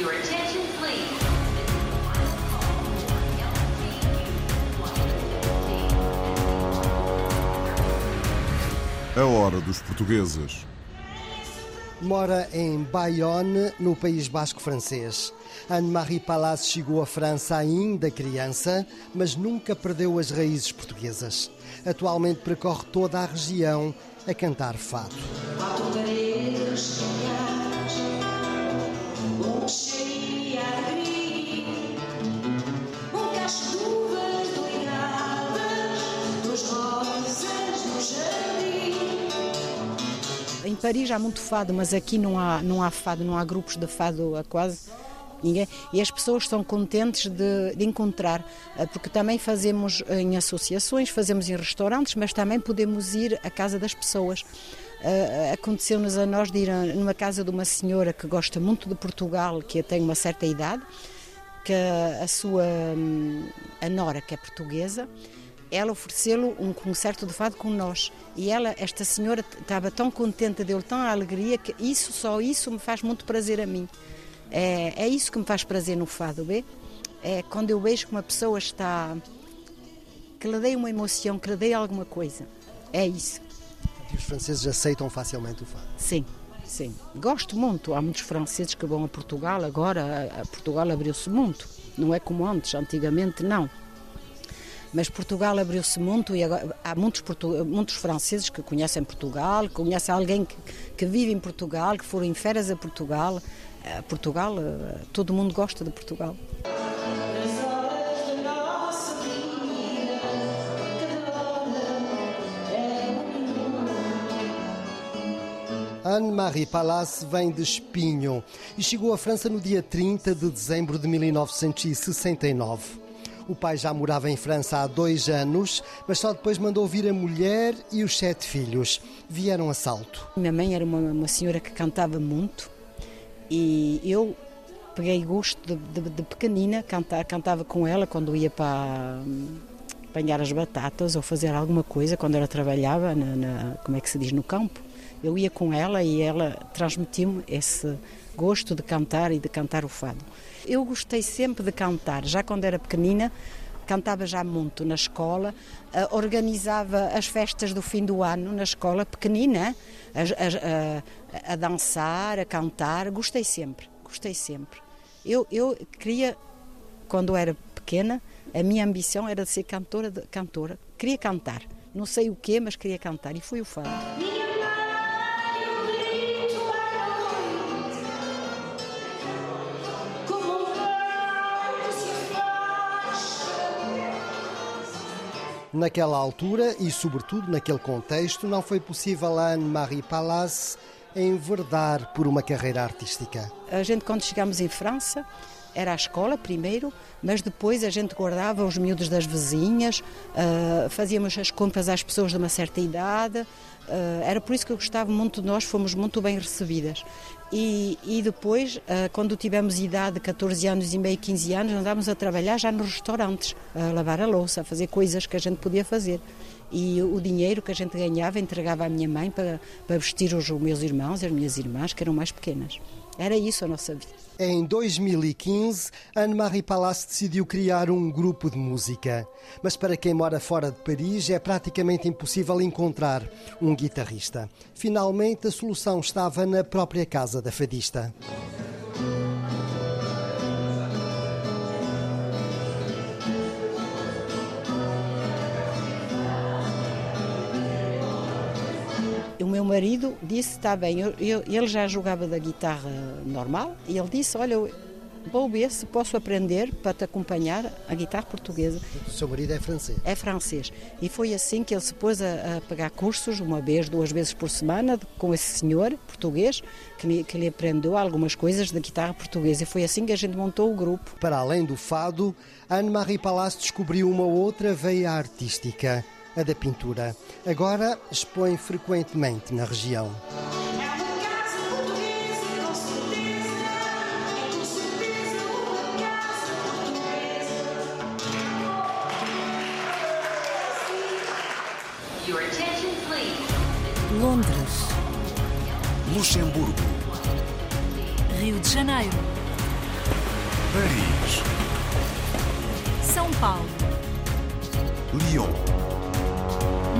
Your attention, please. A hora dos portugueses. Mora em Bayonne, no País Basco francês. Anne-Marie Palace chegou à França ainda criança, mas nunca perdeu as raízes portuguesas. Atualmente percorre toda a região a cantar fado. Em Paris há muito fado, mas aqui não há, não há fado, não há grupos de fado a quase ninguém. E as pessoas estão contentes de, de encontrar, eh, porque também fazemos em associações, fazemos em restaurantes, mas também podemos ir à casa das pessoas. Uh, Aconteceu-nos a nós de ir a, numa casa de uma senhora que gosta muito de Portugal, que tem uma certa idade, que a sua hum, a nora, que é portuguesa, ela ofereceu-lhe um concerto de fado com nós. E ela, esta senhora, estava tão contente, deu-lhe tão alegria que isso, só isso me faz muito prazer a mim. É, é isso que me faz prazer no fado, vê? É quando eu vejo que uma pessoa está. que lhe dei uma emoção, que lhe dei alguma coisa. É isso. E os franceses aceitam facilmente o fado. Sim, sim. Gosto muito. Há muitos franceses que vão a Portugal agora. A, a Portugal abriu-se muito. Não é como antes, antigamente não. Mas Portugal abriu-se muito e agora, há muitos, muitos franceses que conhecem Portugal, conhecem alguém que, que vive em Portugal, que foram em férias a Portugal. Eh, Portugal, eh, todo mundo gosta de Portugal. Anne-Marie Palace vem de Espinho e chegou à França no dia 30 de dezembro de 1969. O pai já morava em França há dois anos, mas só depois mandou vir a mulher e os sete filhos. Vieram a salto. Minha mãe era uma, uma senhora que cantava muito e eu peguei gosto de, de- de pequenina, canta- cantava com ela quando ia para apanhar as batatas ou fazer alguma coisa, quando ela trabalhava, na, na- como é que se diz, no campo. Eu ia com ela e ela transmitiu-me esse gosto de cantar e de cantar o fado. Eu gostei sempre de cantar, já quando era pequenina, cantava já muito na escola, ah, organizava as festas do fim do ano na escola, pequenina, a, a- a- a dançar, a cantar, gostei sempre, gostei sempre. Eu, eu queria, quando era pequena, a minha ambição era de ser cantora, de- cantora, queria cantar, não sei o quê, mas queria cantar e fui o fado. Naquela altura e, sobretudo, naquele contexto, não foi possível a Anne-Marie Palace enverdar por uma carreira artística. A gente, quando chegámos em França, era a escola primeiro, mas depois a gente guardava os miúdos das vizinhas, ah, fazíamos as compras às pessoas de uma certa idade. ah, era por isso que eu gostava muito de nós, fomos muito bem recebidas. E, e depois, ah, quando tivemos idade, 14 anos e meio, 15 anos, andávamos a trabalhar já nos restaurantes, a lavar a louça, a fazer coisas que a gente podia fazer. E o dinheiro que a gente ganhava entregava à minha mãe para, para vestir os meus irmãos e as minhas irmãs, que eram mais pequenas. Era isso a nossa vida. Em 2015, Anne-Marie Palace decidiu criar um grupo de música. Mas para quem mora fora de Paris é praticamente impossível encontrar um guitarrista. Finalmente, a solução estava na própria casa da fadista. O meu marido disse: está bem, eu- eu- ele já jogava da guitarra normal e ele disse: olha, vou ver se posso aprender para te acompanhar a guitarra portuguesa. O seu marido é francês. É francês. E foi assim que ele se pôs a, a pagar cursos, uma vez, duas vezes por semana, com esse senhor português, que lhe, que lhe aprendeu algumas coisas da guitarra portuguesa. E foi assim que a gente montou o grupo. Para além do fado, Anne-Marie Palace descobriu uma outra veia artística, a da pintura. Agora expõe frequentemente na região. É. É. Londres, Luxemburgo, Rio de Janeiro, Paris, São Paulo, Lyon,